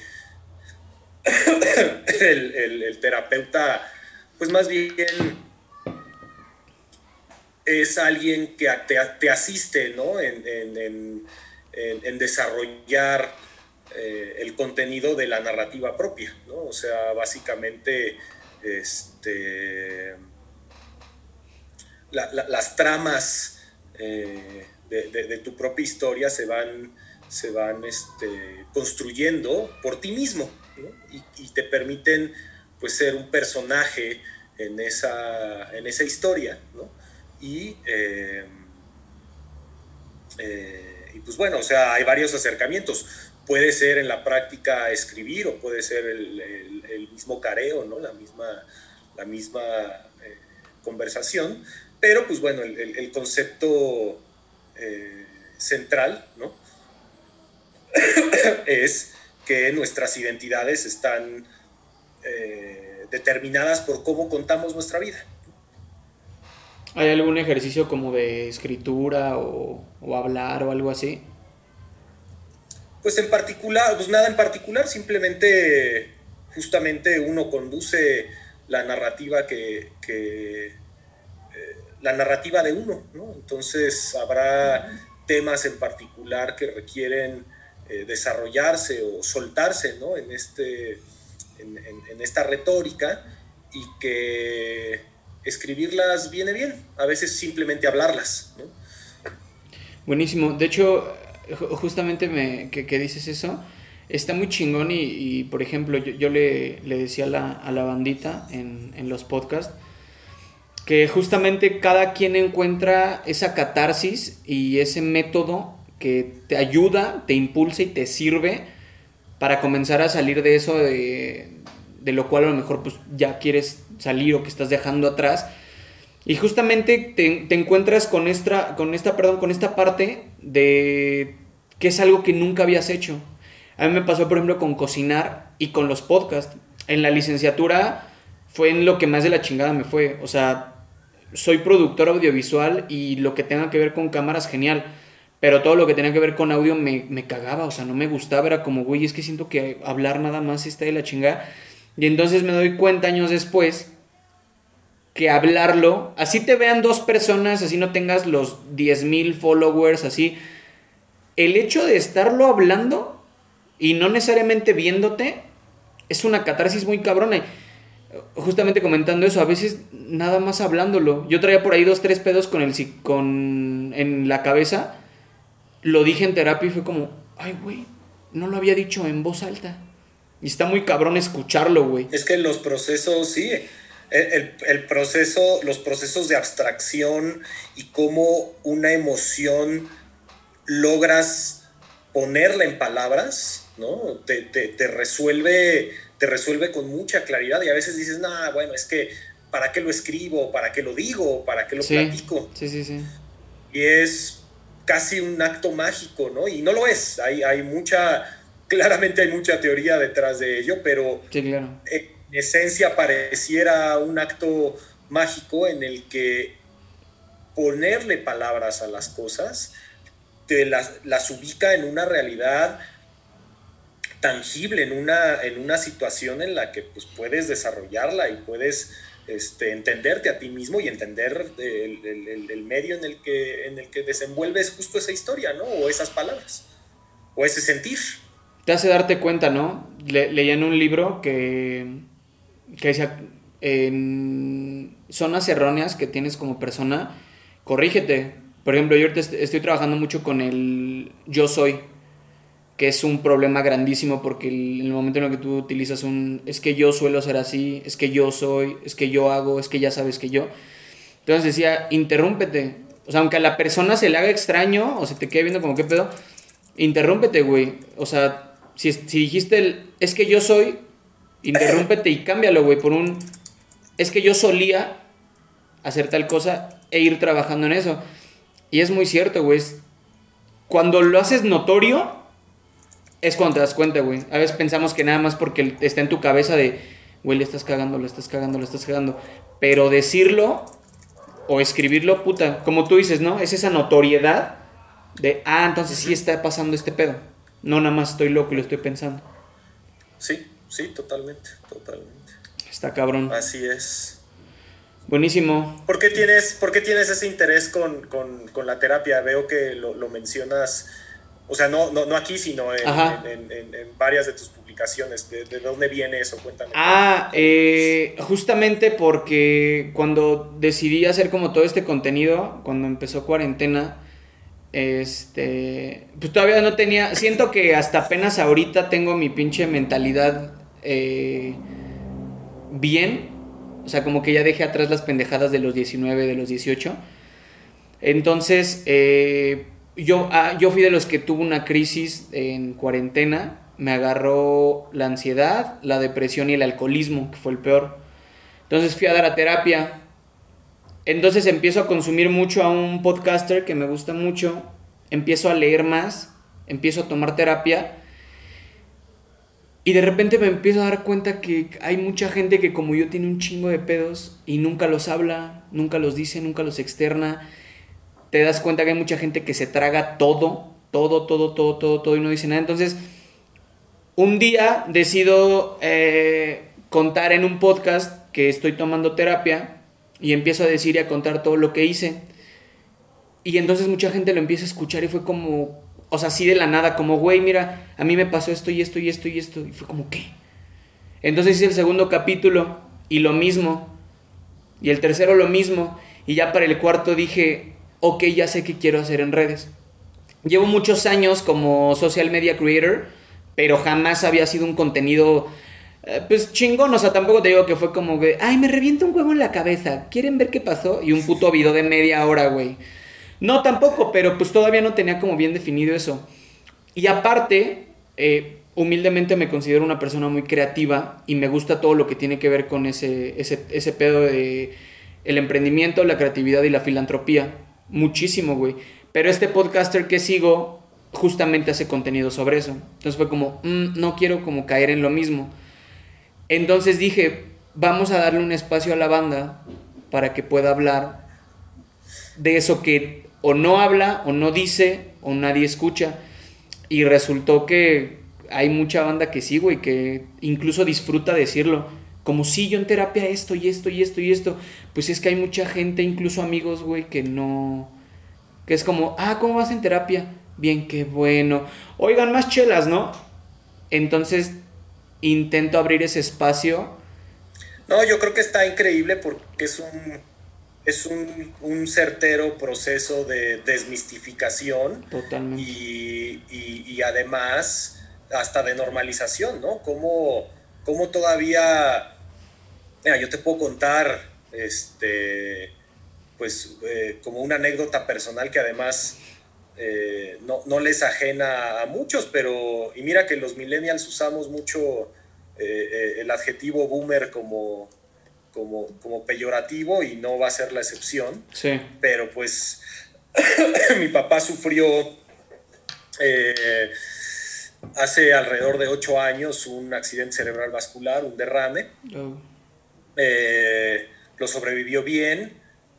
*coughs* el, terapeuta, pues más bien es alguien que te, te asiste, ¿no? En, en, en desarrollar eh, el contenido de la narrativa propia, ¿no? O sea, básicamente, este, las tramas eh, de, tu propia historia se van, se van este, construyendo por ti mismo y, te permiten pues, ser un personaje en esa, en esa historia. Y, eh, eh, y pues bueno, o sea, hay varios acercamientos. Puede ser en la práctica escribir o puede ser el, mismo careo, ¿no? la misma, la misma conversación, pero pues bueno, el, concepto eh, central ¿no? *coughs* es que nuestras identidades están eh, determinadas por cómo contamos nuestra vida. ¿Hay algún ejercicio como de escritura o, hablar o algo así? Pues en particular, pues nada en particular, simplemente justamente uno conduce la narrativa que, la narrativa de uno, ¿no? Entonces habrá temas en particular que requieren eh, desarrollarse o soltarse, ¿no? En, este, en, esta retórica y que escribirlas viene bien, a veces simplemente hablarlas, ¿no? Buenísimo, de hecho, justamente me, que, dices eso, está muy chingón y, por ejemplo, yo, le, decía a la, a la bandita en, en los podcasts, que justamente cada quien encuentra esa catarsis y ese método que te ayuda, te impulsa y te sirve para comenzar a salir de eso de, lo cual a lo mejor pues ya quieres salir o que estás dejando atrás. Y justamente te, encuentras con esta, con esta, perdón, con esta parte de que es algo que nunca habías hecho. A mí me pasó, por ejemplo, con cocinar y con los podcasts. En la licenciatura fue en lo que más de la chingada me fue. O sea, soy productor audiovisual y lo que tenga que ver con cámaras, genial. Pero todo lo que tenga que ver con audio me, me cagaba, o sea, no me gustaba, era como, güey, es que siento que hablar nada más está de la chingada. Y entonces me doy cuenta años después que hablarlo, así te vean dos personas, así no tengas los 10.000 followers, así, el hecho de estarlo hablando y no necesariamente viéndote es una catarsis muy cabrona justamente comentando eso, a veces nada más hablándolo. Yo traía por ahí dos, tres pedos con el con en la cabeza. Lo dije en terapia y fue como, ay, güey, no lo había dicho en voz alta. Y está muy cabrón escucharlo, güey. Es que los procesos, sí, el, el, proceso, los procesos de abstracción y cómo una emoción logras ponerla en palabras, ¿no? Te, te, te resuelve te resuelve con mucha claridad y a veces dices, nada, bueno, es que ¿para qué lo escribo? ¿Para qué lo digo? ¿Para qué lo platico? Sí, sí, sí. Y es casi un acto mágico, ¿no? Y no lo es, hay, hay mucha, *laughs* claramente hay mucha teoría detrás de ello, pero en esencia pareciera un acto mágico en el que ponerle palabras a las cosas te las, las ubica en una realidad tangible en una, en una situación en la que pues, puedes desarrollarla y puedes este, entenderte a ti mismo y entender el, medio en el, que, en el que desenvuelves justo esa historia, ¿no? O esas palabras, o ese sentir. Te hace darte cuenta, ¿no? leía en un libro que, que decía, en zonas erróneas que tienes como persona, corrígete. Por ejemplo, yo estoy trabajando mucho con el yo soy que es un problema grandísimo porque en el momento en el que tú utilizas un es que yo suelo ser así, es que yo soy, es que yo hago, es que ya sabes que yo. Entonces decía, interrúmpete. O sea, aunque a la persona se le haga extraño o se te quede viendo como qué pedo, interrúmpete, güey. O sea, si, si dijiste el es que yo soy, interrúmpete y cámbialo, güey, por un es que yo solía hacer tal cosa e ir trabajando en eso. Y es muy cierto, güey. Cuando lo haces notorio, es cuando te das cuenta, güey. A veces pensamos que nada más porque está en tu cabeza de, güey, le estás cagando, le estás cagando, le estás cagando. Pero decirlo o escribirlo, puta, como tú dices, ¿no? Es esa notoriedad de, ah, entonces sí está pasando este pedo. No nada más estoy loco y lo estoy pensando. Sí, sí, totalmente, totalmente. Está cabrón. Así es. Buenísimo. ¿Por qué tienes, por tienes ese interés con, la terapia? Veo que lo, lo mencionas O sea, no, no, no aquí, sino en, varias de tus publicaciones. ¿De, dónde viene eso? Cuéntame. Ah, eh, justamente porque cuando decidí hacer como todo este contenido, cuando empezó cuarentena, este, pues todavía no tenía, siento que hasta apenas ahorita tengo mi pinche mentalidad eh, bien, o sea, como que ya dejé atrás las pendejadas de los 19, de los 18. Entonces, eh, yo, ah, yo fui de los que tuvo una crisis en cuarentena. Me agarró la ansiedad, la depresión y el alcoholismo, que fue el peor. Entonces fui a dar a terapia. Entonces empiezo a consumir mucho a un podcaster que me gusta mucho. Empiezo a leer más. Empiezo a tomar terapia. Y de repente me empiezo a dar cuenta que hay mucha gente que como yo tiene un chingo de pedos y nunca los habla, nunca los dice, nunca los externa te das cuenta que hay mucha gente que se traga todo, todo, todo, todo, todo, todo y no dice nada. Entonces, un día decido eh, contar en un podcast que estoy tomando terapia y empiezo a decir y a contar todo lo que hice. Y entonces mucha gente lo empieza a escuchar y fue como, o sea, así de la nada, como, güey, mira, a mí me pasó esto y esto y esto y esto. Y fue como, ¿qué? Entonces hice el segundo capítulo y lo mismo. Y el tercero lo mismo. Y ya para el cuarto dije, ok, ya sé qué quiero hacer en redes. Llevo muchos años como social media creator, pero jamás había sido un contenido eh, pues chingón, o sea, tampoco te digo que fue como que, ay, me revienta un huevo en la cabeza, ¿quieren ver qué pasó? Y un puto video de media hora, güey. No, tampoco, pero pues todavía no tenía como bien definido eso. Y aparte, eh, humildemente me considero una persona muy creativa y me gusta todo lo que tiene que ver con ese, ese, pedo de el emprendimiento, la creatividad y la filantropía muchísimo, güey. Pero este podcaster que sigo justamente hace contenido sobre eso. Entonces fue como, mm, no quiero como caer en lo mismo. Entonces dije, vamos a darle un espacio a la banda para que pueda hablar de eso que o no habla, o no dice, o nadie escucha. Y resultó que hay mucha banda que sí, güey, que incluso disfruta decirlo. Como si yo en terapia esto y esto y esto y esto. Pues es que hay mucha gente, incluso amigos, güey, que no... Que es como, ah, ¿cómo vas en terapia? Bien, qué bueno. Oigan, más chelas, ¿no? Entonces intento abrir ese espacio. No, yo creo que está increíble porque es un, es un, certero proceso de desmistificación. Totalmente. Y, y, además hasta de normalización, ¿no? Como, como todavía Mira, yo te puedo contar, este, pues, eh, como una anécdota personal que además eh, no, les ajena a muchos, pero, y mira que los millennials usamos mucho eh, el adjetivo boomer como, como, como, peyorativo y no va a ser la excepción. Sí. Pero pues *coughs* mi papá sufrió hace alrededor de ocho años un accidente cerebral vascular, un derrame. Oh. Eh, lo sobrevivió bien,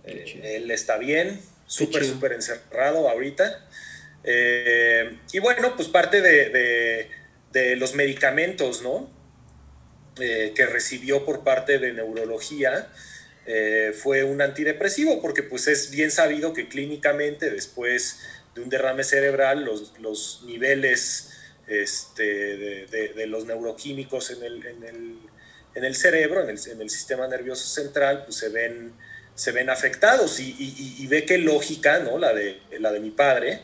eh, él está bien, súper, súper encerrado ahorita. Eh, y bueno, pues parte de, los medicamentos, ¿no? Que recibió por parte de neurología fue un antidepresivo, porque pues es bien sabido que clínicamente después de un derrame cerebral los, niveles este, de, los neuroquímicos en el en el cerebro, en el, en el sistema nervioso central, pues se ven, se ven afectados y, y, ve qué lógica, ¿no? La de, la de mi padre,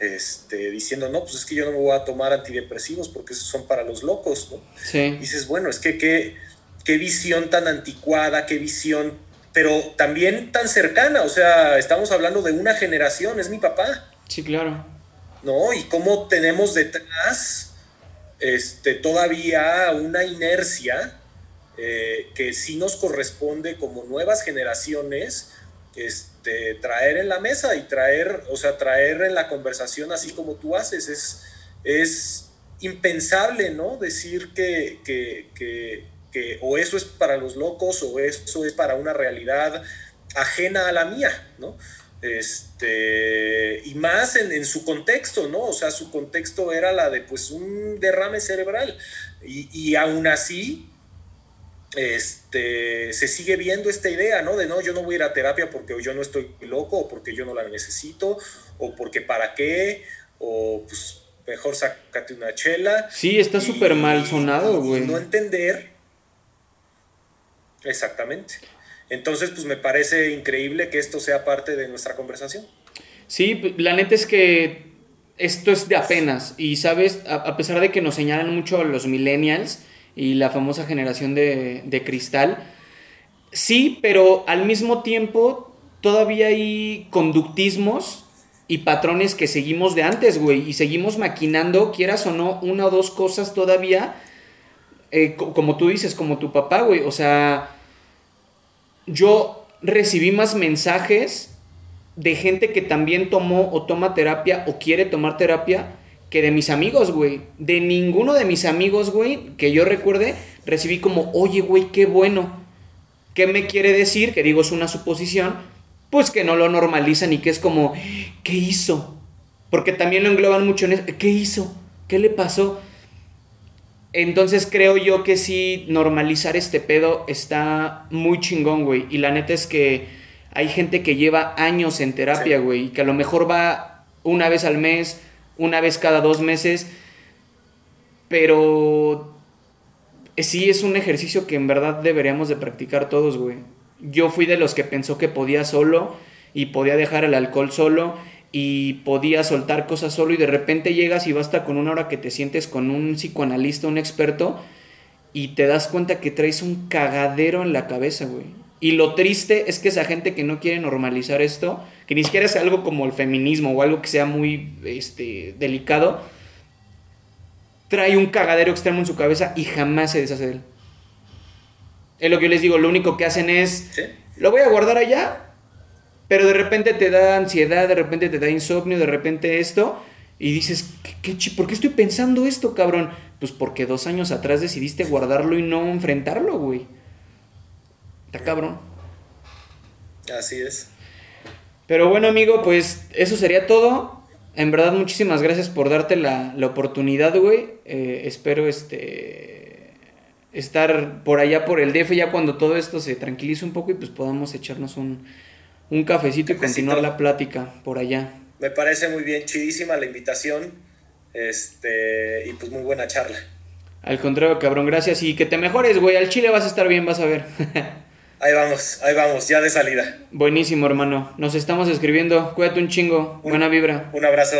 este, diciendo, no, pues es que yo no me voy a tomar antidepresivos porque esos son para los locos, ¿no? Sí. dices, bueno, es que qué, qué visión tan anticuada, qué visión, pero también tan cercana, o sea, estamos hablando de una generación, es mi papá. Sí, claro. ¿No? Y cómo tenemos detrás este, todavía una inercia eh, que sí nos corresponde como nuevas generaciones este, traer en la mesa y traer, o sea, traer en la conversación así como tú haces. Es, es impensable, ¿no? Decir que, que, o eso es para los locos o eso es para una realidad ajena a la mía, ¿no? Este, y más en, en, su contexto, ¿no? O sea, su contexto era la de pues un derrame cerebral. Y, y aún así, este, se sigue viendo esta idea, ¿no? De no, yo no voy a ir a terapia porque yo no estoy loco, o porque yo no la necesito, o porque para qué, o pues mejor sácate una chela. Sí, está súper mal sonado, güey. No entender. Exactamente. Entonces, pues me parece increíble que esto sea parte de nuestra conversación. Sí, la neta es que esto es de apenas. Y sabes, a, pesar de que nos señalan mucho a los millennials y la famosa generación de, de cristal, sí, pero al mismo tiempo todavía hay conductismos y patrones que seguimos de antes, güey. Y seguimos maquinando, quieras o no, una o dos cosas todavía. Eh, como tú dices, como tu papá, güey. O sea, yo recibí más mensajes de gente que también tomó o toma terapia o quiere tomar terapia que de mis amigos, güey. De ninguno de mis amigos, güey, que yo recuerde, recibí como, oye, güey, qué bueno. ¿Qué me quiere decir? Que digo, es una suposición pues que no lo normalizan y que es como, ¿qué hizo? Porque también lo engloban mucho en eso, ¿qué hizo? ¿Qué le pasó? Entonces creo yo que sí, normalizar este pedo está muy chingón, güey. Y la neta es que hay gente que lleva años en terapia, güey, y que a lo mejor va una vez al mes, una vez cada dos meses, pero sí es un ejercicio que en verdad deberíamos de practicar todos, güey yo fui de los que pensó que podía solo y podía dejar el alcohol solo y podía soltar cosas solo y de repente llegas y basta con una hora que te sientes con un psicoanalista, un experto y te das cuenta que traes un cagadero en la cabeza, güey. Y lo triste es que esa gente que no quiere normalizar esto, que ni siquiera es algo como el feminismo o algo que sea muy este, delicado, trae un cagadero extremo en su cabeza y jamás se deshace de él. Es lo que yo les digo, lo único que hacen es, lo voy a guardar allá, pero de repente te da ansiedad, de repente te da insomnio, de repente esto, y dices, ¿qué, por qué estoy pensando esto, cabrón? Pues porque dos años atrás decidiste guardarlo y no enfrentarlo, güey. Está cabrón. Así es. Pero bueno, amigo, pues eso sería todo. En verdad, muchísimas gracias por darte la, la oportunidad, güey. Eh, espero este estar por allá por el DF ya cuando todo esto se tranquilice un poco y pues podamos echarnos un, cafecito, y continuar la plática por allá. Me parece muy bien, chidísima la invitación este, y pues muy buena charla. Al contrario, cabrón, gracias y que te mejores, güey. Al Chile vas a estar bien, vas a ver. *laughs* ahí vamos, ahí vamos, ya de salida. Buenísimo, hermano. Nos estamos escribiendo. Cuídate un chingo. Buena vibra. Un abrazo.